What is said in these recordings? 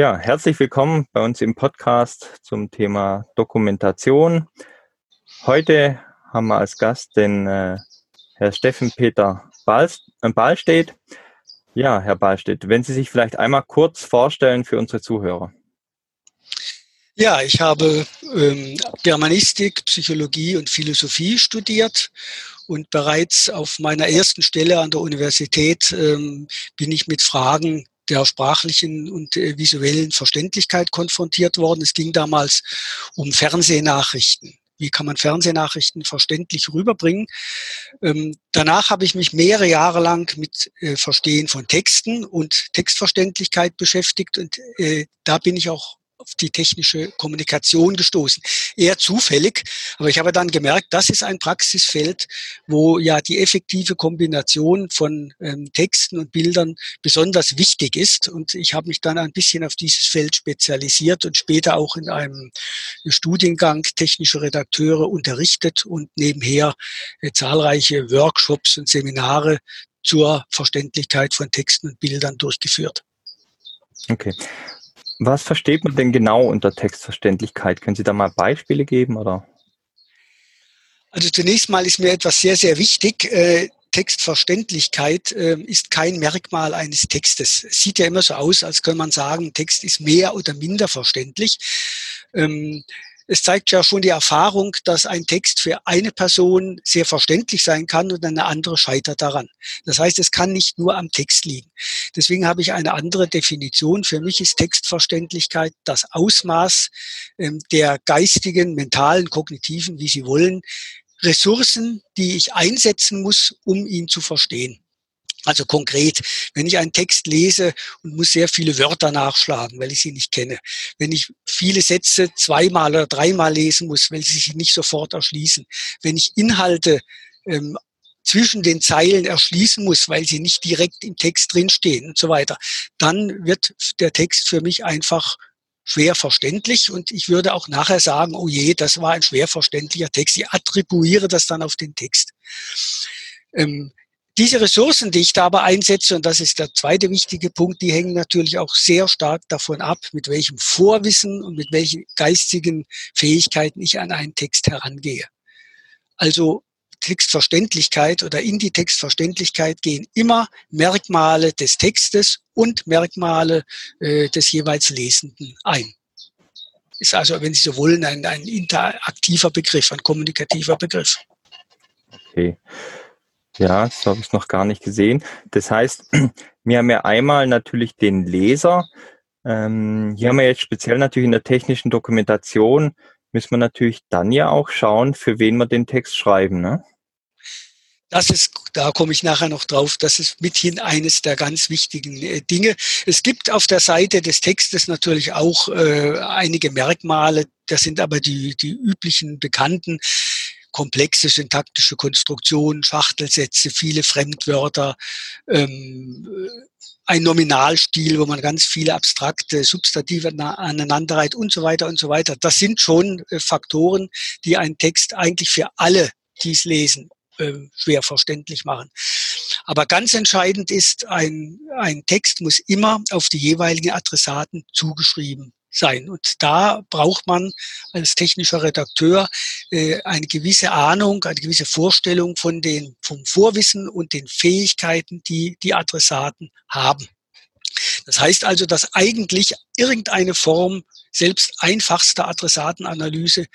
Ja, herzlich willkommen bei uns im Podcast zum Thema Dokumentation. Heute haben wir als Gast den äh, Herr Steffen Peter äh, Ballstedt. Ja, Herr Ballstedt, wenn Sie sich vielleicht einmal kurz vorstellen für unsere Zuhörer. Ja, ich habe ähm, Germanistik, Psychologie und Philosophie studiert und bereits auf meiner ersten Stelle an der Universität ähm, bin ich mit Fragen der sprachlichen und äh, visuellen Verständlichkeit konfrontiert worden. Es ging damals um Fernsehnachrichten. Wie kann man Fernsehnachrichten verständlich rüberbringen? Ähm, danach habe ich mich mehrere Jahre lang mit äh, Verstehen von Texten und Textverständlichkeit beschäftigt und äh, da bin ich auch auf die technische Kommunikation gestoßen. Eher zufällig, aber ich habe dann gemerkt, das ist ein Praxisfeld, wo ja die effektive Kombination von ähm, Texten und Bildern besonders wichtig ist. Und ich habe mich dann ein bisschen auf dieses Feld spezialisiert und später auch in einem Studiengang technische Redakteure unterrichtet und nebenher äh, zahlreiche Workshops und Seminare zur Verständlichkeit von Texten und Bildern durchgeführt. Okay. Was versteht man denn genau unter Textverständlichkeit? Können Sie da mal Beispiele geben oder? Also zunächst mal ist mir etwas sehr, sehr wichtig. Äh, Textverständlichkeit äh, ist kein Merkmal eines Textes. Es sieht ja immer so aus, als könnte man sagen, Text ist mehr oder minder verständlich. Es zeigt ja schon die Erfahrung, dass ein Text für eine Person sehr verständlich sein kann und eine andere scheitert daran. Das heißt, es kann nicht nur am Text liegen. Deswegen habe ich eine andere Definition. Für mich ist Textverständlichkeit das Ausmaß ähm, der geistigen, mentalen, kognitiven, wie Sie wollen, Ressourcen, die ich einsetzen muss, um ihn zu verstehen. Also konkret, wenn ich einen Text lese und muss sehr viele Wörter nachschlagen, weil ich sie nicht kenne. Wenn ich viele Sätze zweimal oder dreimal lesen muss, weil sie sich nicht sofort erschließen. Wenn ich Inhalte ähm, zwischen den Zeilen erschließen muss, weil sie nicht direkt im Text drinstehen und so weiter, dann wird der Text für mich einfach schwer verständlich und ich würde auch nachher sagen, oh je, das war ein schwer verständlicher Text. Ich attribuiere das dann auf den Text. Ähm, diese Ressourcen, die ich da aber einsetze, und das ist der zweite wichtige Punkt, die hängen natürlich auch sehr stark davon ab, mit welchem Vorwissen und mit welchen geistigen Fähigkeiten ich an einen Text herangehe. Also Textverständlichkeit oder in die Textverständlichkeit gehen immer Merkmale des Textes und Merkmale äh, des jeweils Lesenden ein. Ist also, wenn Sie so wollen, ein, ein interaktiver Begriff, ein kommunikativer Begriff. Okay. Ja, das habe ich noch gar nicht gesehen. Das heißt, wir haben ja einmal natürlich den Leser. Ähm, hier haben wir jetzt speziell natürlich in der technischen Dokumentation, müssen wir natürlich dann ja auch schauen, für wen wir den Text schreiben. Ne? Das ist, da komme ich nachher noch drauf, das ist mithin eines der ganz wichtigen äh, Dinge. Es gibt auf der Seite des Textes natürlich auch äh, einige Merkmale, das sind aber die, die üblichen bekannten komplexe syntaktische Konstruktionen, Schachtelsätze, viele Fremdwörter, ähm, ein Nominalstil, wo man ganz viele abstrakte Substantive aneinanderreiht und so weiter und so weiter. Das sind schon äh, Faktoren, die einen Text eigentlich für alle, die es lesen, äh, schwer verständlich machen. Aber ganz entscheidend ist, ein, ein Text muss immer auf die jeweiligen Adressaten zugeschrieben sein. Und da braucht man als technischer Redakteur äh, eine gewisse Ahnung, eine gewisse Vorstellung von den, vom Vorwissen und den Fähigkeiten, die die Adressaten haben. Das heißt also, dass eigentlich irgendeine Form selbst einfachster Adressatenanalyse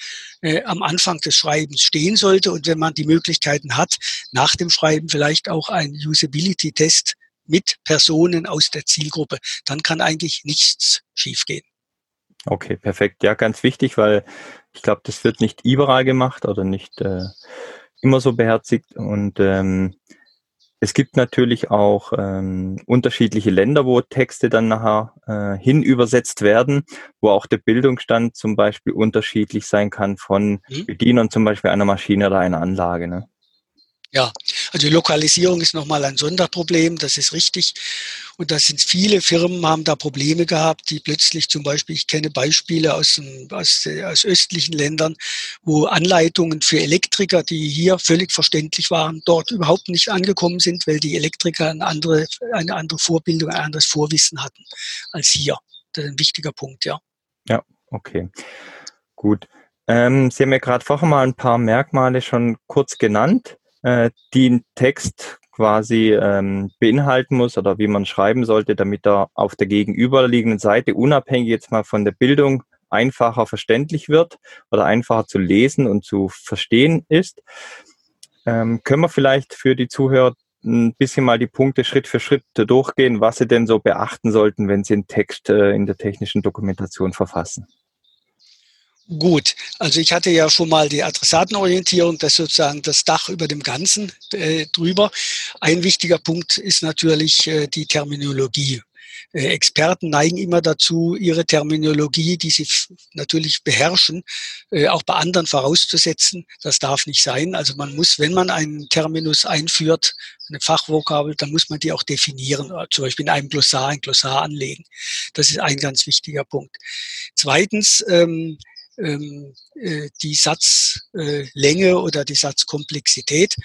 äh, am Anfang des Schreibens stehen sollte. Und wenn man die Möglichkeiten hat, nach dem Schreiben vielleicht auch einen Usability-Test mit Personen aus der Zielgruppe, dann kann eigentlich nichts schiefgehen. Okay, perfekt. Ja, ganz wichtig, weil ich glaube, das wird nicht überall gemacht oder nicht äh, immer so beherzigt. Und ähm, es gibt natürlich auch ähm, unterschiedliche Länder, wo Texte dann nachher äh, hin übersetzt werden, wo auch der Bildungsstand zum Beispiel unterschiedlich sein kann von mhm. Bedienern zum Beispiel einer Maschine oder einer Anlage. Ne? Ja, also Lokalisierung ist nochmal ein Sonderproblem, das ist richtig. Und da sind viele Firmen haben da Probleme gehabt, die plötzlich zum Beispiel, ich kenne Beispiele aus, aus, aus östlichen Ländern, wo Anleitungen für Elektriker, die hier völlig verständlich waren, dort überhaupt nicht angekommen sind, weil die Elektriker eine andere, eine andere Vorbildung, ein anderes Vorwissen hatten als hier. ein wichtiger Punkt, ja. Ja, okay. Gut. Ähm, Sie haben ja gerade vorher mal ein paar Merkmale schon kurz genannt, äh, die ein Text quasi ähm, beinhalten muss oder wie man schreiben sollte, damit er auf der gegenüberliegenden Seite unabhängig jetzt mal von der Bildung einfacher verständlich wird oder einfacher zu lesen und zu verstehen ist. Ähm, können wir vielleicht für die Zuhörer ein bisschen mal die Punkte Schritt für Schritt durchgehen, was Sie denn so beachten sollten, wenn Sie einen Text äh, in der technischen Dokumentation verfassen? Gut, also ich hatte ja schon mal die Adressatenorientierung, das sozusagen das Dach über dem Ganzen äh, drüber. Ein wichtiger Punkt ist natürlich äh, die Terminologie. Äh, Experten neigen immer dazu, ihre Terminologie, die sie natürlich beherrschen, äh, auch bei anderen vorauszusetzen. Das darf nicht sein. Also man muss, wenn man einen Terminus einführt, eine Fachvokabel, dann muss man die auch definieren, äh, zum Beispiel in einem Glossar, ein Glossar anlegen. Das ist ein ganz wichtiger Punkt. Zweitens, ähm, ähm, äh, die Satzlänge äh, oder die Satzkomplexität.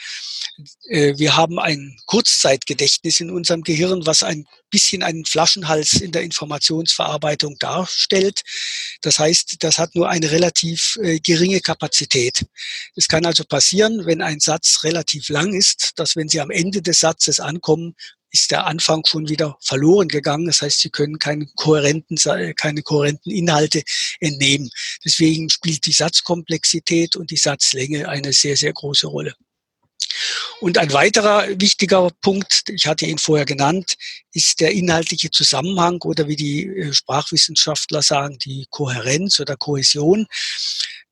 Äh, wir haben ein Kurzzeitgedächtnis in unserem Gehirn, was ein bisschen einen Flaschenhals in der Informationsverarbeitung darstellt. Das heißt, das hat nur eine relativ äh, geringe Kapazität. Es kann also passieren, wenn ein Satz relativ lang ist, dass wenn Sie am Ende des Satzes ankommen, ist der Anfang schon wieder verloren gegangen. Das heißt, Sie können keine kohärenten, keine kohärenten Inhalte entnehmen. Deswegen spielt die Satzkomplexität und die Satzlänge eine sehr, sehr große Rolle. Und ein weiterer wichtiger Punkt, ich hatte ihn vorher genannt, ist der inhaltliche Zusammenhang oder wie die äh, Sprachwissenschaftler sagen, die Kohärenz oder Kohäsion.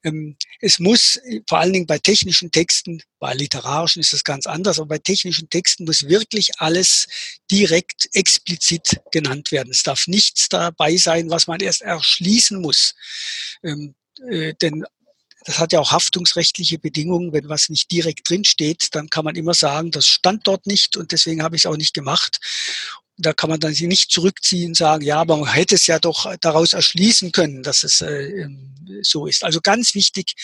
Ähm, es muss vor allen Dingen bei technischen Texten, bei literarischen ist das ganz anders, aber bei technischen Texten muss wirklich alles direkt explizit genannt werden. Es darf nichts dabei sein, was man erst erschließen muss. Ähm, äh, denn das hat ja auch haftungsrechtliche Bedingungen. Wenn was nicht direkt drin steht, dann kann man immer sagen, das stand dort nicht und deswegen habe ich es auch nicht gemacht. Da kann man dann sich nicht zurückziehen und sagen, ja, aber man hätte es ja doch daraus erschließen können, dass es äh, ähm, so ist. Also ganz wichtig.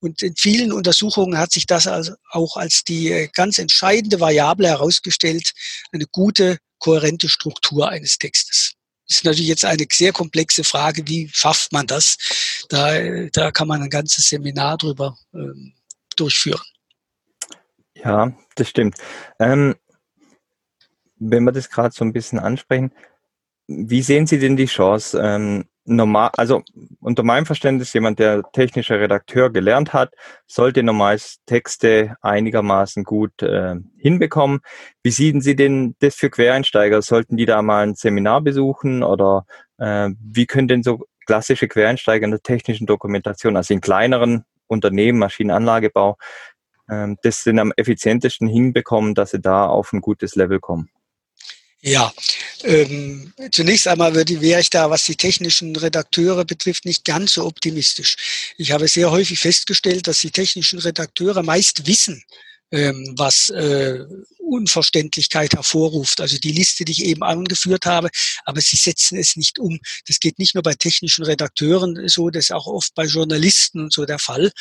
Und in vielen Untersuchungen hat sich das also auch als die äh, ganz entscheidende Variable herausgestellt, eine gute, kohärente Struktur eines Textes. Das ist natürlich jetzt eine sehr komplexe Frage, wie schafft man das? Da, da kann man ein ganzes Seminar drüber ähm, durchführen. Ja, das stimmt. Ähm, wenn wir das gerade so ein bisschen ansprechen, wie sehen Sie denn die Chance? Ähm, normal, also unter meinem Verständnis, jemand, der technischer Redakteur gelernt hat, sollte normal Texte einigermaßen gut äh, hinbekommen. Wie sehen Sie denn das für Quereinsteiger? Sollten die da mal ein Seminar besuchen oder äh, wie können denn so klassische Quereinsteiger in der technischen Dokumentation, also in kleineren Unternehmen, Maschinenanlagebau, äh, das denn am effizientesten hinbekommen, dass sie da auf ein gutes Level kommen? Ja, ähm, zunächst einmal würde, wäre ich da, was die technischen Redakteure betrifft, nicht ganz so optimistisch. Ich habe sehr häufig festgestellt, dass die technischen Redakteure meist wissen, ähm, was äh, Unverständlichkeit hervorruft. Also die Liste, die ich eben angeführt habe, aber sie setzen es nicht um. Das geht nicht nur bei technischen Redakteuren so, das ist auch oft bei Journalisten und so der Fall.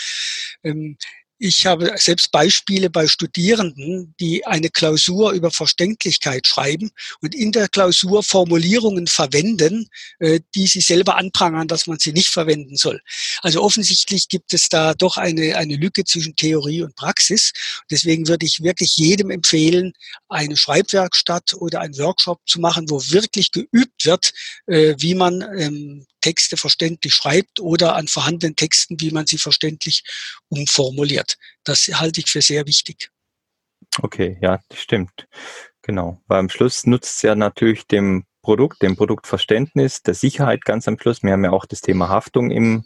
Ähm, ich habe selbst Beispiele bei Studierenden, die eine Klausur über Verständlichkeit schreiben und in der Klausur Formulierungen verwenden, äh, die sie selber anprangern, dass man sie nicht verwenden soll. Also offensichtlich gibt es da doch eine, eine Lücke zwischen Theorie und Praxis. Deswegen würde ich wirklich jedem empfehlen, eine Schreibwerkstatt oder einen Workshop zu machen, wo wirklich geübt wird, äh, wie man ähm, Texte verständlich schreibt oder an vorhandenen Texten, wie man sie verständlich umformuliert. Das halte ich für sehr wichtig. Okay, ja, das stimmt. Genau. Weil am Schluss nutzt es ja natürlich dem Produkt, dem Produktverständnis, der Sicherheit ganz am Schluss. Wir haben ja auch das Thema Haftung im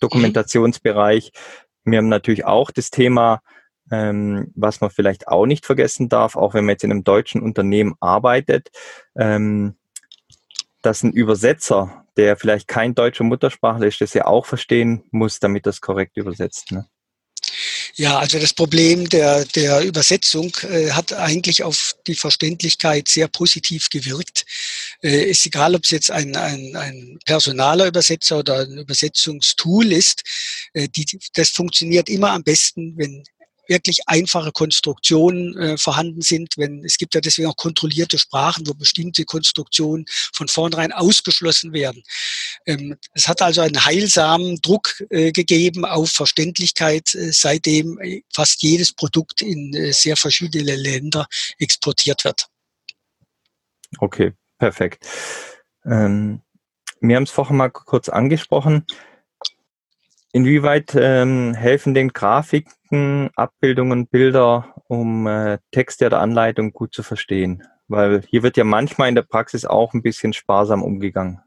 Dokumentationsbereich. Wir haben natürlich auch das Thema, ähm, was man vielleicht auch nicht vergessen darf, auch wenn man jetzt in einem deutschen Unternehmen arbeitet, ähm, dass ein Übersetzer, der vielleicht kein deutscher Muttersprachler ist, das ja auch verstehen muss, damit das korrekt übersetzt. Ne? Ja, also das Problem der, der Übersetzung äh, hat eigentlich auf die Verständlichkeit sehr positiv gewirkt. Äh, ist egal, ob es jetzt ein, ein, ein personaler Übersetzer oder ein Übersetzungstool ist. Äh, die, das funktioniert immer am besten, wenn wirklich einfache Konstruktionen äh, vorhanden sind. Wenn es gibt ja deswegen auch kontrollierte Sprachen, wo bestimmte Konstruktionen von vornherein ausgeschlossen werden. Ähm, es hat also einen heilsamen Druck äh, gegeben auf Verständlichkeit, äh, seitdem äh, fast jedes Produkt in äh, sehr verschiedene Länder exportiert wird. Okay, perfekt. Ähm, wir haben es vorher mal kurz angesprochen. Inwieweit ähm, helfen den Grafiken, Abbildungen, Bilder, um äh, Texte der Anleitung gut zu verstehen? Weil hier wird ja manchmal in der Praxis auch ein bisschen sparsam umgegangen.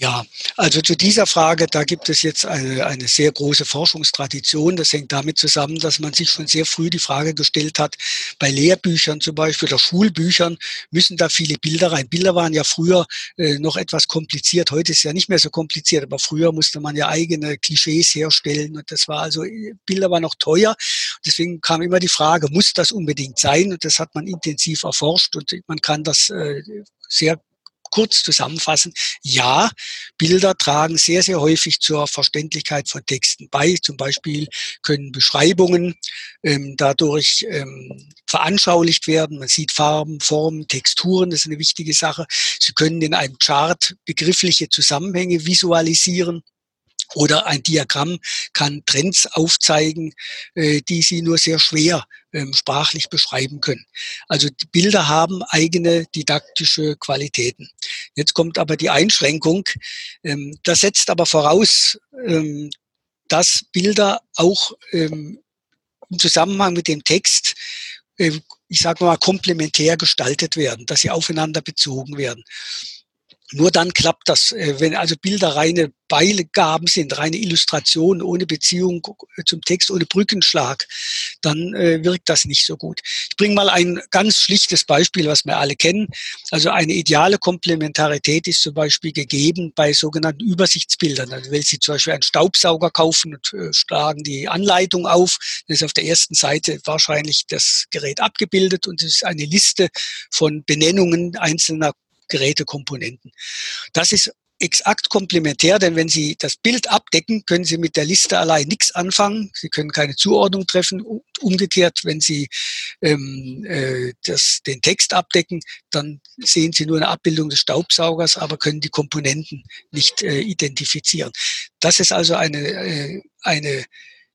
Ja, also zu dieser Frage, da gibt es jetzt eine, eine sehr große Forschungstradition. Das hängt damit zusammen, dass man sich schon sehr früh die Frage gestellt hat, bei Lehrbüchern zum Beispiel oder Schulbüchern müssen da viele Bilder rein. Bilder waren ja früher äh, noch etwas kompliziert. Heute ist ja nicht mehr so kompliziert, aber früher musste man ja eigene Klischees herstellen und das war also, Bilder waren noch teuer. Deswegen kam immer die Frage, muss das unbedingt sein? Und das hat man intensiv erforscht und man kann das äh, sehr kurz zusammenfassen, ja, Bilder tragen sehr, sehr häufig zur Verständlichkeit von Texten bei. Zum Beispiel können Beschreibungen ähm, dadurch ähm, veranschaulicht werden. Man sieht Farben, Formen, Texturen, das ist eine wichtige Sache. Sie können in einem Chart begriffliche Zusammenhänge visualisieren. Oder ein Diagramm kann Trends aufzeigen, äh, die Sie nur sehr schwer ähm, sprachlich beschreiben können. Also Bilder haben eigene didaktische Qualitäten. Jetzt kommt aber die Einschränkung. Ähm, das setzt aber voraus, ähm, dass Bilder auch im Zusammenhang mit dem Text ich sage mal, komplementär gestaltet werden, dass sie aufeinander bezogen werden. Nur dann klappt das. Äh, wenn also Bilder reine Beigaben sind, reine Illustrationen ohne Beziehung zum Text, ohne Brückenschlag, dann äh, wirkt das nicht so gut. Ich bringe mal ein ganz schlichtes Beispiel, was wir alle kennen. Also eine ideale Komplementarität ist zum Beispiel gegeben bei sogenannten Übersichtsbildern. Also wenn Sie zum Beispiel einen Staubsauger kaufen und äh, schlagen die Anleitung auf, dann ist auf der ersten Seite wahrscheinlich das Gerät abgebildet und es ist eine Liste von Benennungen einzelner Gerätekomponenten. Das ist exakt komplementär, denn wenn Sie das Bild abdecken, können Sie mit der Liste allein nichts anfangen. Sie können keine Zuordnung treffen. Umgekehrt, wenn Sie ähm, äh, das, den Text abdecken, dann sehen Sie nur eine Abbildung des Staubsaugers, aber können die Komponenten nicht äh, identifizieren. Das ist also eine, äh, eine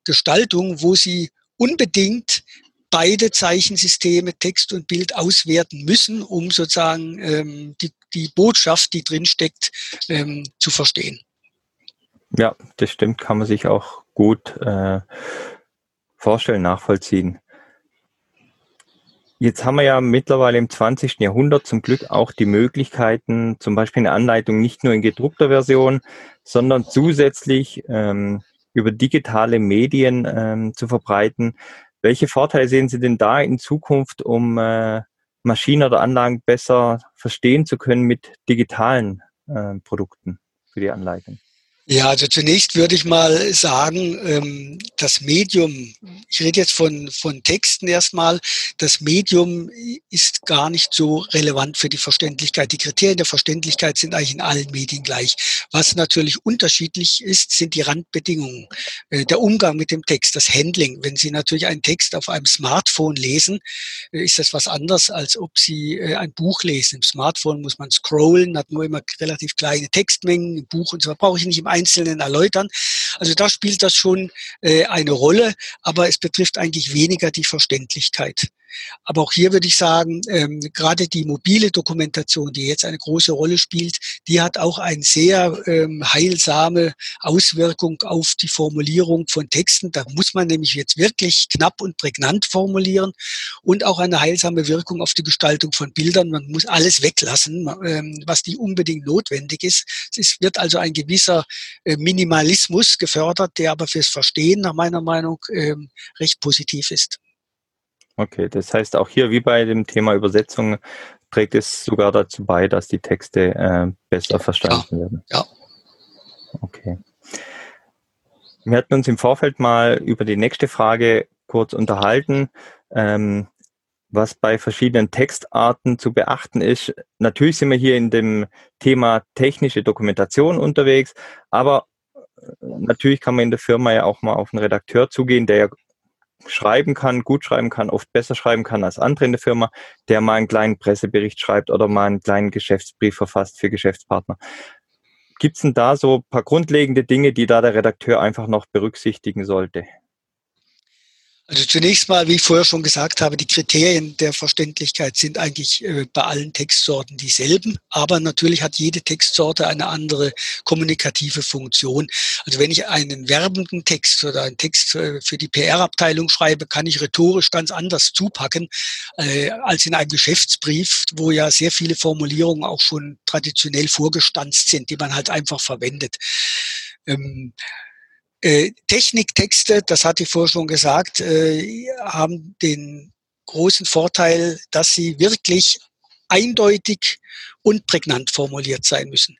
Gestaltung, wo Sie unbedingt beide Zeichensysteme, Text und Bild, auswerten müssen, um sozusagen ähm, die, die Botschaft, die drinsteckt, ähm, zu verstehen. Ja, das stimmt, kann man sich auch gut äh, vorstellen, nachvollziehen. Jetzt haben wir ja mittlerweile im 20. Jahrhundert zum Glück auch die Möglichkeiten, zum Beispiel eine Anleitung nicht nur in gedruckter Version, sondern zusätzlich ähm, über digitale Medien ähm, zu verbreiten. Welche Vorteile sehen Sie denn da in Zukunft, um äh, Maschinen oder Anlagen besser verstehen zu können mit digitalen äh, Produkten für die Anleitung? Ja, also zunächst würde ich mal sagen, ähm, das Medium, ich rede jetzt von, von Texten erstmal, das Medium ist gar nicht so relevant für die Verständlichkeit. Die Kriterien der Verständlichkeit sind eigentlich in allen Medien gleich. Was natürlich unterschiedlich ist, sind die Randbedingungen. Äh, der Umgang mit dem Text, das Handling. Wenn Sie natürlich einen Text auf einem Smartphone lesen, äh, ist das was anderes, als ob Sie äh, ein Buch lesen. Im Smartphone muss man scrollen, hat nur immer relativ kleine Textmengen. Im Buch und so brauche ich nicht im Einzelnen erläutern. Also da spielt das schon äh, eine Rolle, aber es betrifft eigentlich weniger die Verständlichkeit. Aber auch hier würde ich sagen, ähm, gerade die mobile Dokumentation, die jetzt eine große Rolle spielt, die hat auch eine sehr ähm, heilsame Auswirkung auf die Formulierung von Texten. Da muss man nämlich jetzt wirklich knapp und prägnant formulieren und auch eine heilsame Wirkung auf die Gestaltung von Bildern. Man muss alles weglassen, ähm, was nicht unbedingt notwendig ist. Es wird also ein gewisser äh, Minimalismus gefördert, der aber fürs Verstehen nach meiner Meinung ähm, recht positiv ist. Okay, das heißt auch hier wie bei dem Thema Übersetzung trägt es sogar dazu bei, dass die Texte äh, besser verstanden ja, werden. Ja. Okay. Wir hatten uns im Vorfeld mal über die nächste Frage kurz unterhalten, ähm, was bei verschiedenen Textarten zu beachten ist. Natürlich sind wir hier in dem Thema technische Dokumentation unterwegs, aber äh, natürlich kann man in der Firma ja auch mal auf einen Redakteur zugehen, der ja schreiben kann, gut schreiben kann, oft besser schreiben kann als andere in der Firma, der mal einen kleinen Pressebericht schreibt oder mal einen kleinen Geschäftsbrief verfasst für Geschäftspartner. Gibt es denn da so ein paar grundlegende Dinge, die da der Redakteur einfach noch berücksichtigen sollte? Also zunächst mal, wie ich vorher schon gesagt habe, die Kriterien der Verständlichkeit sind eigentlich äh, bei allen Textsorten dieselben, aber natürlich hat jede Textsorte eine andere kommunikative Funktion. Also wenn ich einen werbenden Text oder einen Text äh, für die PR-Abteilung schreibe, kann ich rhetorisch ganz anders zupacken äh, als in einem Geschäftsbrief, wo ja sehr viele Formulierungen auch schon traditionell vorgestanzt sind, die man halt einfach verwendet. Äh, Techniktexte, das hatte ich vorher schon gesagt, äh, haben den großen Vorteil, dass sie wirklich eindeutig und prägnant formuliert sein müssen.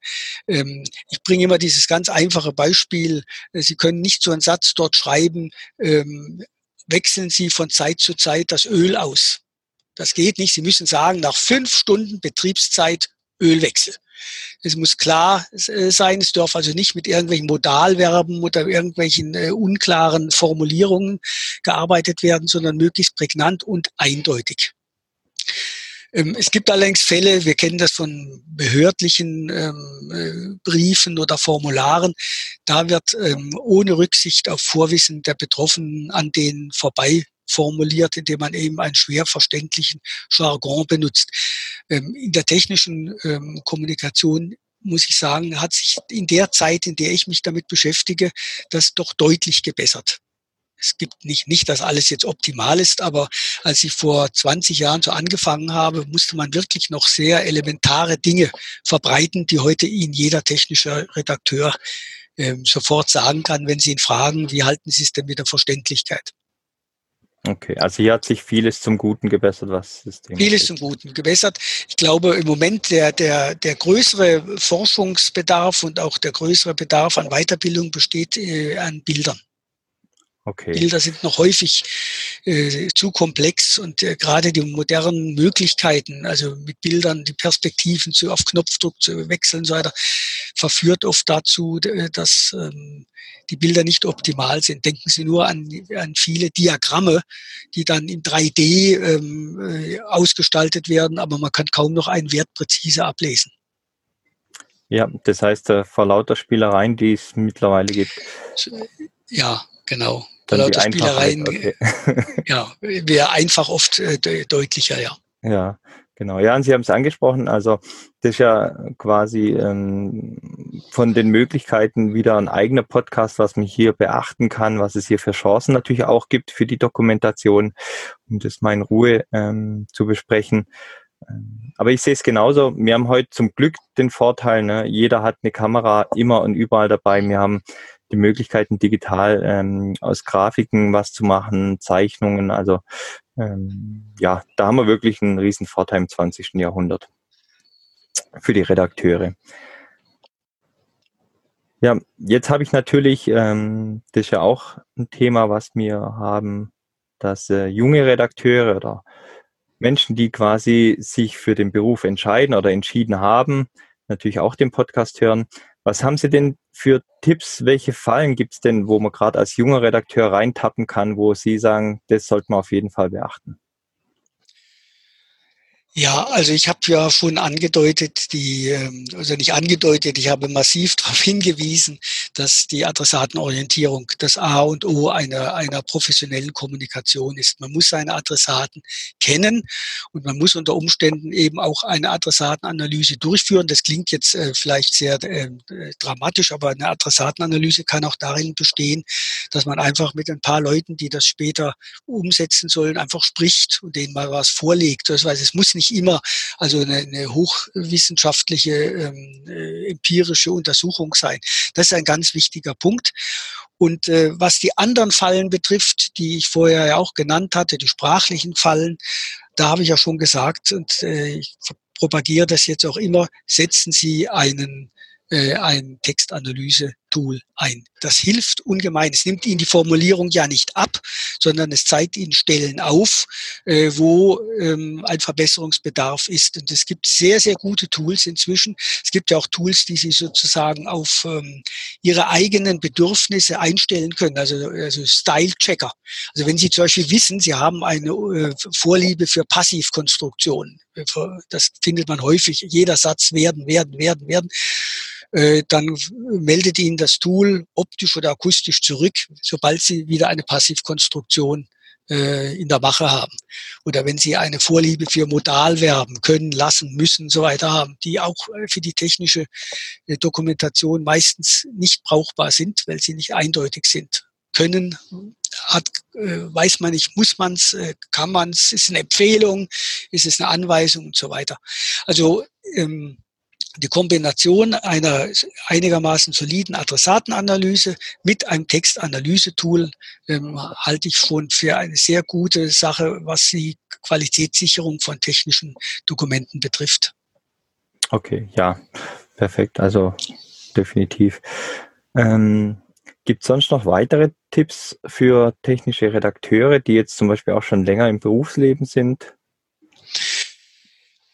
Ähm, ich bringe immer dieses ganz einfache Beispiel. Äh, sie können nicht so einen Satz dort schreiben, ähm, wechseln Sie von Zeit zu Zeit das Öl aus. Das geht nicht. Sie müssen sagen, nach fünf Stunden Betriebszeit Ölwechsel. Es muss klar äh, sein, es darf also nicht mit irgendwelchen Modalverben oder irgendwelchen äh, unklaren Formulierungen gearbeitet werden, sondern möglichst prägnant und eindeutig. Ähm, es gibt allerdings Fälle, wir kennen das von behördlichen ähm, äh, Briefen oder Formularen, da wird ähm, ohne Rücksicht auf Vorwissen der Betroffenen an denen vorbei formuliert, indem man eben einen schwer verständlichen Jargon benutzt. Ähm, in der technischen ähm, Kommunikation muss ich sagen, hat sich in der Zeit, in der ich mich damit beschäftige, das doch deutlich gebessert. Es gibt nicht, nicht, dass alles jetzt optimal ist, aber als ich vor 20 Jahren so angefangen habe, musste man wirklich noch sehr elementare Dinge verbreiten, die heute Ihnen jeder technische Redakteur ähm, sofort sagen kann, wenn Sie ihn fragen, wie halten Sie es denn mit der Verständlichkeit? Okay, also hier hat sich vieles zum Guten gebessert, was System Vieles ist. zum Guten gebessert. Ich glaube, im Moment der, der, der größere Forschungsbedarf und auch der größere Bedarf an Weiterbildung besteht äh, an Bildern. Okay. Bilder sind noch häufig äh, zu komplex und äh, gerade die modernen Möglichkeiten, also mit Bildern die Perspektiven zu, auf Knopfdruck zu wechseln und so weiter, verführt oft dazu, dass ähm, die Bilder nicht optimal sind. Denken Sie nur an, an viele Diagramme, die dann in 3D ähm, äh, ausgestaltet werden, aber man kann kaum noch einen Wert präzise ablesen. Ja, das heißt, äh, vor lauter Spielereien, die es mittlerweile gibt. Ja, genau. Vor lauter Spielereien, okay. ja, wäre einfach oft äh, deutlicher, ja. Ja, Genau, ja, und Sie haben es angesprochen, also das ist ja quasi ähm, von den Möglichkeiten wieder ein eigener Podcast, was man hier beachten kann, was es hier für Chancen natürlich auch gibt für die Dokumentation, um das mal in Ruhe ähm, zu besprechen. Ähm, aber ich sehe es genauso. Wir haben heute zum Glück den Vorteil, ne? jeder hat eine Kamera immer und überall dabei. Wir haben die Möglichkeiten, digital ähm, aus Grafiken was zu machen, Zeichnungen. Also ähm, ja, da haben wir wirklich einen riesen Vorteil im 20. Jahrhundert für die Redakteure. Ja, jetzt habe ich natürlich, ähm, das ist ja auch ein Thema, was wir haben, dass äh, junge Redakteure oder Menschen, die quasi sich für den Beruf entscheiden oder entschieden haben, natürlich auch den Podcast hören. Was haben Sie denn für Tipps? Welche Fallen gibt es denn, wo man gerade als junger Redakteur reintappen kann, wo Sie sagen, das sollte man auf jeden Fall beachten? Ja, also ich habe ja schon angedeutet, die, ähm, also nicht angedeutet, ich habe massiv darauf hingewiesen, dass die Adressatenorientierung das A und O einer, einer professionellen Kommunikation ist. Man muss seine Adressaten kennen und man muss unter Umständen eben auch eine Adressatenanalyse durchführen. Das klingt jetzt äh, vielleicht sehr äh, dramatisch, aber eine Adressatenanalyse kann auch darin bestehen, dass man einfach mit ein paar Leuten, die das später umsetzen sollen, einfach spricht und denen mal was vorlegt. Das heißt, es muss nicht nicht immer also eine, eine hochwissenschaftliche, ähm, äh, empirische Untersuchung sein. Das ist ein ganz wichtiger Punkt. Und äh, was die anderen Fallen betrifft, die ich vorher ja auch genannt hatte, die sprachlichen Fallen, da habe ich ja schon gesagt und äh, ich propagiere das jetzt auch immer, setzen Sie einen äh, ein Textanalyse-Tool ein. Das hilft ungemein. Es nimmt Ihnen die Formulierung ja nicht ab, sondern es zeigt Ihnen Stellen auf, äh, wo ähm, ein Verbesserungsbedarf ist. Und es gibt sehr, sehr gute Tools inzwischen. Es gibt ja auch Tools, die Sie sozusagen auf ähm, Ihre eigenen Bedürfnisse einstellen können, also, also Style-Checker. Also wenn Sie zum Beispiel wissen, Sie haben eine äh, Vorliebe für Passivkonstruktionen, das findet man häufig, jeder Satz werden, werden, werden, werden äh, dann meldet Ihnen das Tool optisch oder akustisch zurück, sobald Sie wieder eine Passivkonstruktion äh, in der Mache haben. Oder wenn Sie eine Vorliebe für Modalverben können, lassen, müssen, so weiter haben, die auch äh, für die technische Dokumentation meistens nicht brauchbar sind, weil sie nicht eindeutig sind. Können, hat, weiß man nicht, muss man es, kann man es, ist eine Empfehlung, ist es eine Anweisung und so weiter. Also ähm, die Kombination einer einigermaßen soliden Adressatenanalyse mit einem Textanalyse-Tool ähm, halte ich schon für eine sehr gute Sache, was die Qualitätssicherung von technischen Dokumenten betrifft. Okay, ja, perfekt. Also definitiv. Ähm, Gibt es sonst noch weitere Tipps für technische Redakteure, die jetzt zum Beispiel auch schon länger im Berufsleben sind?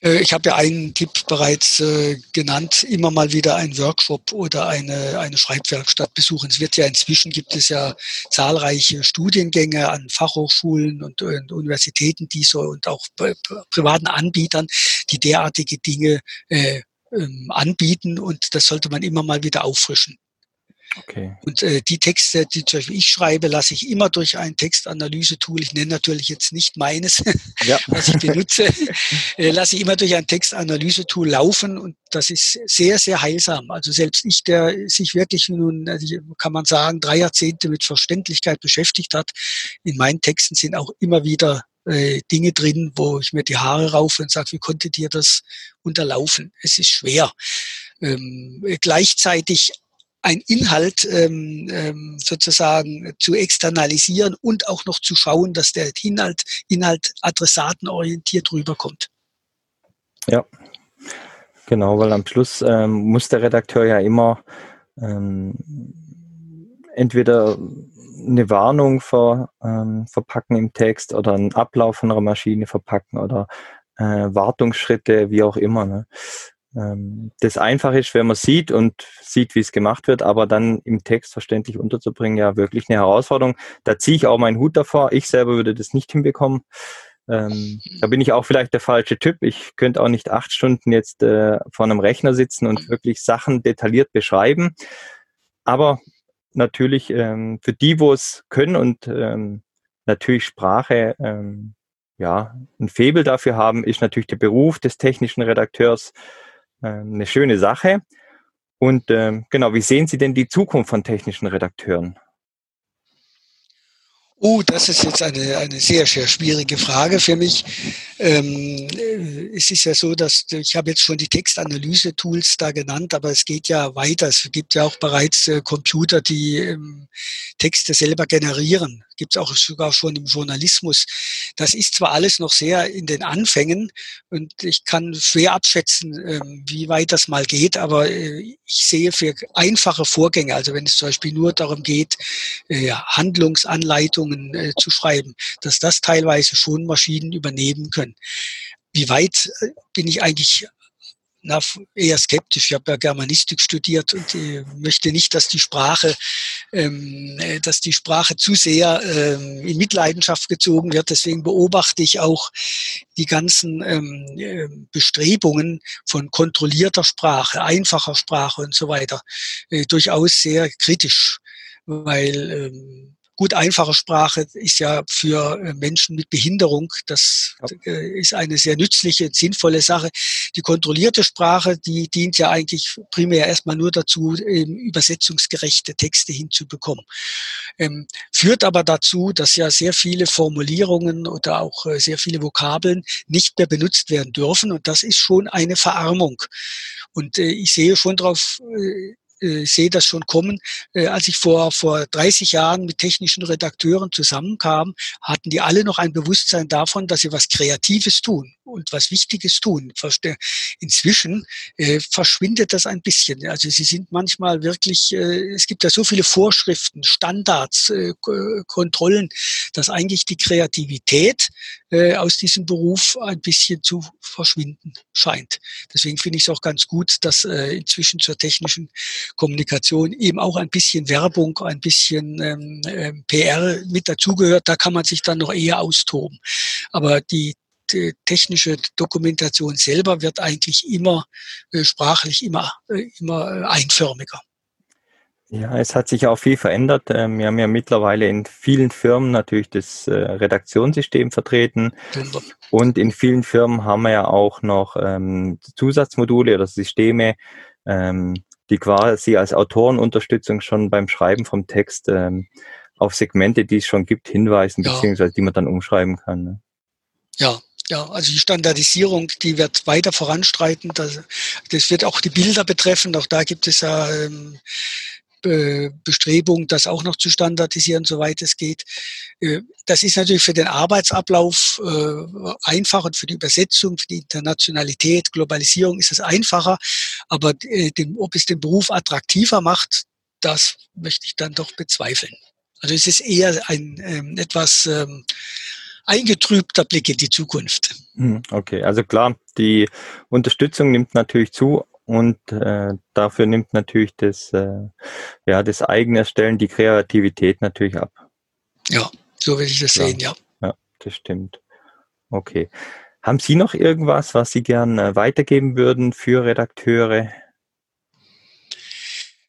Äh, ich habe ja einen Tipp bereits äh, genannt, immer mal wieder einen Workshop oder eine, eine Schreibwerkstatt besuchen. Es wird ja inzwischen gibt es ja zahlreiche Studiengänge an Fachhochschulen und, und Universitäten, die so und auch privaten Anbietern, die derartige Dinge äh, ähm, anbieten und das sollte man immer mal wieder auffrischen. Okay. Und äh, die Texte, die zum Beispiel ich schreibe, lasse ich immer durch ein Textanalyse-Tool, ich nenne natürlich jetzt nicht meines, ja. was ich benutze, äh, lasse ich immer durch ein Textanalyse-Tool laufen und das ist sehr, sehr heilsam. Also selbst ich, der sich wirklich nun, also kann man sagen, drei Jahrzehnte mit Verständlichkeit beschäftigt hat, in meinen Texten sind auch immer wieder äh, Dinge drin, wo ich mir die Haare raufe und sage, wie konnte dir das unterlaufen? Es ist schwer. Ähm, gleichzeitig ein Inhalt ähm, ähm, sozusagen zu externalisieren und auch noch zu schauen, dass der Inhalt, Inhalt adressatenorientiert rüberkommt. Ja, genau, weil am Schluss ähm, muss der Redakteur ja immer ähm, entweder eine Warnung ver, ähm, verpacken im Text oder einen Ablauf von einer Maschine verpacken oder äh, Wartungsschritte, wie auch immer. Ne? Ähm, das einfach ist, wenn man sieht und sieht, wie es gemacht wird, aber dann im Text verständlich unterzubringen, ja wirklich eine Herausforderung. Da ziehe ich auch meinen Hut davor. Ich selber würde das nicht hinbekommen. Ähm, da bin ich auch vielleicht der falsche Typ. Ich könnte auch nicht acht Stunden jetzt äh, vor einem Rechner sitzen und wirklich Sachen detailliert beschreiben. Aber natürlich ähm, für die, wo es können und ähm, natürlich Sprache ähm, ja, ein Febel dafür haben, ist natürlich der Beruf des technischen Redakteurs eine schöne Sache. Und ähm, genau, wie sehen Sie denn die Zukunft von technischen Redakteuren? Oh, das ist jetzt eine, eine sehr, sehr schwierige Frage für mich. Ähm, äh, es ist ja so, dass ich habe jetzt schon die Textanalyse-Tools da genannt, aber es geht ja weiter. Es gibt ja auch bereits äh, Computer, die ähm, Texte selber generieren. Gibt es auch sogar schon im Journalismus. Das ist zwar alles noch sehr in den Anfängen und ich kann schwer abschätzen, ähm, wie weit das mal geht, aber äh, ich sehe für einfache Vorgänge, also wenn es zum Beispiel nur darum geht, äh, Handlungsanleitungen Anleitungen äh, zu schreiben, dass das teilweise schon Maschinen übernehmen können. Wie weit äh, bin ich eigentlich na, eher skeptisch. Ich habe ja Germanistik studiert und äh, möchte nicht, dass die Sprache, ähm, äh, dass die Sprache zu sehr ähm, in Mitleidenschaft gezogen wird. Deswegen beobachte ich auch die ganzen ähm, äh, Bestrebungen von kontrollierter Sprache, einfacher Sprache und so weiter äh, durchaus sehr kritisch, weil ähm, Gut, einfache Sprache ist ja für äh, Menschen mit Behinderung, das äh, ist eine sehr nützliche, sinnvolle Sache. Die kontrollierte Sprache, die dient ja eigentlich primär erstmal nur dazu, übersetzungsgerechte Texte hinzubekommen. Ähm, führt aber dazu, dass ja sehr viele Formulierungen oder auch äh, sehr viele Vokabeln nicht mehr benutzt werden dürfen. Und das ist schon eine Verarmung. Und ich sehe schon darauf äh, sehe das schon kommen. Äh, als ich vor, vor 30 Jahren mit technischen Redakteuren zusammenkam, hatten die alle noch ein Bewusstsein davon, dass sie was Kreatives tun und was Wichtiges tun. Inzwischen äh, verschwindet das ein bisschen. Also sie sind manchmal wirklich, äh, es gibt ja so viele Vorschriften, Standards, äh, Kontrollen, dass eigentlich die Kreativität äh, aus diesem Beruf ein bisschen zu verschwinden scheint. Deswegen finde ich es auch ganz gut, dass äh, inzwischen zur technischen Kommunikation eben auch ein bisschen Werbung, ein bisschen ähm, äh, PR mit dazugehört. Da kann man sich dann noch eher austoben. Aber die technische Dokumentation selber wird eigentlich immer äh, sprachlich immer, äh, immer äh, einförmiger. Ja, es hat sich auch viel verändert. Ähm, wir haben ja mittlerweile in vielen Firmen natürlich das äh, Redaktionssystem vertreten. Und in vielen Firmen haben wir ja auch noch ähm, Zusatzmodule oder Systeme, ähm, die quasi als Autorenunterstützung schon beim Schreiben vom Text auf Segmente, die es schon gibt, hinweisen, ja. beziehungsweise die man dann umschreiben kann. Ne? Ja, ja, also die Standardisierung, die wird weiter voranstreiten. Das, das wird auch die Bilder betreffen. Auch da gibt es ja ähm, Bestrebung, das auch noch zu standardisieren, soweit es geht. Äh, das ist natürlich für den Arbeitsablauf äh, einfach und für die Übersetzung, für die Internationalität, Globalisierung ist es einfacher. Aber äh, ob es den Beruf attraktiver macht, das möchte ich dann doch bezweifeln. Also es ist eher ein ähm, etwas ähm, eingetrübter Blick in die Zukunft. Hm, okay, also klar, die Unterstützung nimmt natürlich zu, und äh, dafür nimmt natürlich das, äh, ja, das eigene Erstellen die Kreativität natürlich ab. Ja, so will ich das ja. sehen, ja. Ja, das stimmt. Okay. Haben Sie noch irgendwas, was Sie gerne äh, weitergeben würden für Redakteure?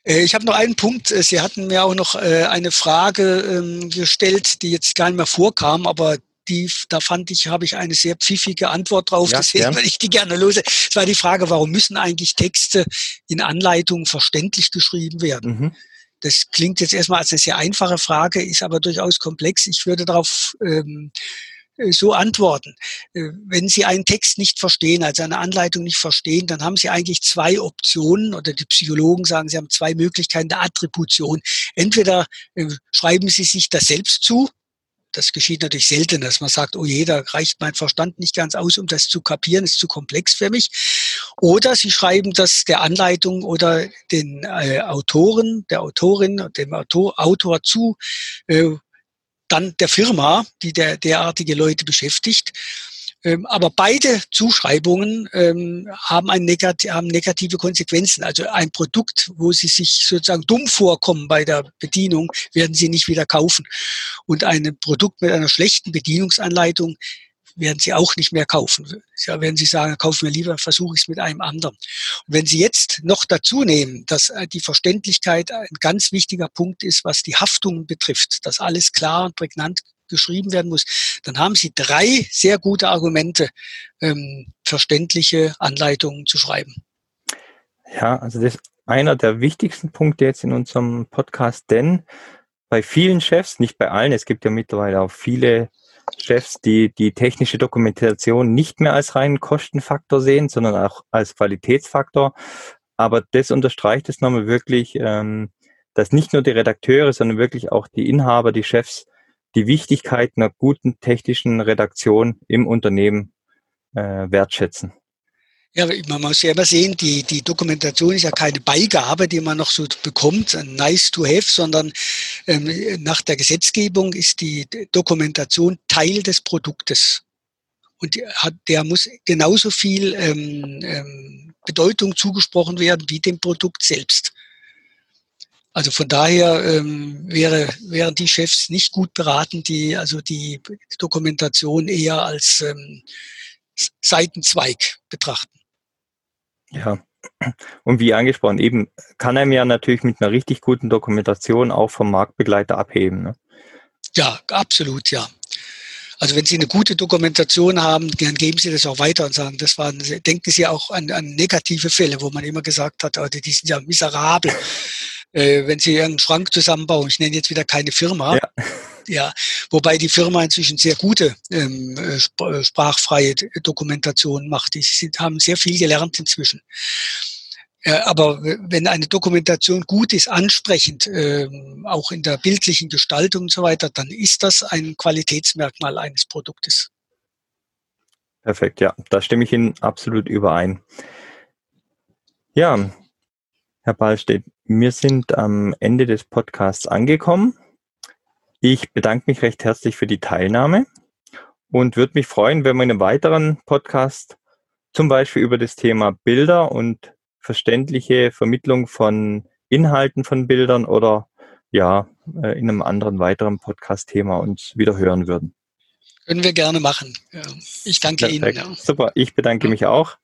Äh, ich habe noch einen Punkt. Äh, Sie hatten mir auch noch eine Frage ähm, gestellt, die jetzt gar nicht mehr vorkam, aber die, da fand ich, habe ich eine sehr pfiffige Antwort drauf, ja, deswegen ja. würde ich die gerne lose. Es war die Frage, warum müssen eigentlich Texte in Anleitungen verständlich geschrieben werden? Mhm. Das klingt jetzt erstmal als eine sehr einfache Frage, ist aber durchaus komplex. Ich würde darauf ähm, äh, so antworten. Äh, wenn Sie einen Text nicht verstehen, also eine Anleitung nicht verstehen, dann haben Sie eigentlich zwei Optionen oder die Psychologen sagen, Sie haben zwei Möglichkeiten der Attribution. Entweder äh, schreiben Sie sich das selbst zu, das geschieht natürlich selten, dass man sagt, oh je, da reicht mein Verstand nicht ganz aus, um das zu kapieren, ist zu komplex für mich. Oder sie schreiben das der Anleitung oder den äh, Autoren, der Autorin, dem Autor, Autor zu, äh, dann der Firma, die der, derartige Leute beschäftigt. Ähm, aber beide Zuschreibungen ähm, haben, ein negat haben negative Konsequenzen. Also ein Produkt, wo Sie sich sozusagen dumm vorkommen bei der Bedienung, werden Sie nicht wieder kaufen. Und ein Produkt mit einer schlechten Bedienungsanleitung werden Sie auch nicht mehr kaufen. Ja, werden Sie sagen, kaufen wir lieber, versuche ich es mit einem anderen. Und wenn Sie jetzt noch dazu nehmen, dass äh, die Verständlichkeit ein ganz wichtiger Punkt ist, was die Haftung betrifft, dass alles klar und prägnant geschrieben werden muss, dann haben Sie drei sehr gute Argumente, ähm, verständliche Anleitungen zu schreiben. Ja, also das ist einer der wichtigsten Punkte jetzt in unserem Podcast, denn bei vielen Chefs, nicht bei allen, es gibt ja mittlerweile auch viele Chefs, die die technische Dokumentation nicht mehr als reinen Kostenfaktor sehen, sondern auch als Qualitätsfaktor. Aber das unterstreicht es nochmal wirklich, ähm, dass nicht nur die Redakteure, sondern wirklich auch die Inhaber, die Chefs die Wichtigkeit einer guten technischen Redaktion im Unternehmen äh, wertschätzen. Ja, man muss ja immer sehen, die, die Dokumentation ist ja keine Beigabe, die man noch so bekommt, nice to have, sondern ähm, nach der Gesetzgebung ist die Dokumentation Teil des Produktes. Und hat, der muss genauso viel ähm, ähm, Bedeutung zugesprochen werden wie dem Produkt selbst. Also von daher ähm, wäre, wären die Chefs nicht gut beraten, die also die Dokumentation eher als ähm, Seitenzweig betrachten. Ja, und wie angesprochen, eben kann er ja natürlich mit einer richtig guten Dokumentation auch vom Marktbegleiter abheben. Ne? Ja, absolut, ja. Also wenn Sie eine gute Dokumentation haben, dann geben Sie das auch weiter und sagen, das waren, denken Sie auch an, an negative Fälle, wo man immer gesagt hat, die sind ja miserabel äh, wenn Sie einen Schrank zusammenbauen, ich nenne jetzt wieder keine Firma, ja. ja wobei die Firma inzwischen sehr gute ähm, äh, äh, sprachfreie Dokumentation macht. Die sind, haben sehr viel gelernt inzwischen. Aber wenn eine Dokumentation gut ist, ansprechend, äh, auch in der bildlichen Gestaltung und so weiter, dann ist das ein Qualitätsmerkmal eines Produktes. Perfekt, ja, da stimme ich Ihnen absolut überein. Ja, Herr Ballstedt, wir sind am Ende des Podcasts angekommen. Ich bedanke mich recht herzlich für die Teilnahme und würde mich freuen, wenn wir in einem weiteren Podcast zum Beispiel über das Thema Bilder und verständliche Vermittlung von Inhalten von Bildern oder ja, äh, in einem anderen weiteren Podcast-Thema uns wieder hören würden. Können wir gerne machen. Ich danke Perfekt. Ihnen. Ja. Super, ich bedanke ja. mich auch.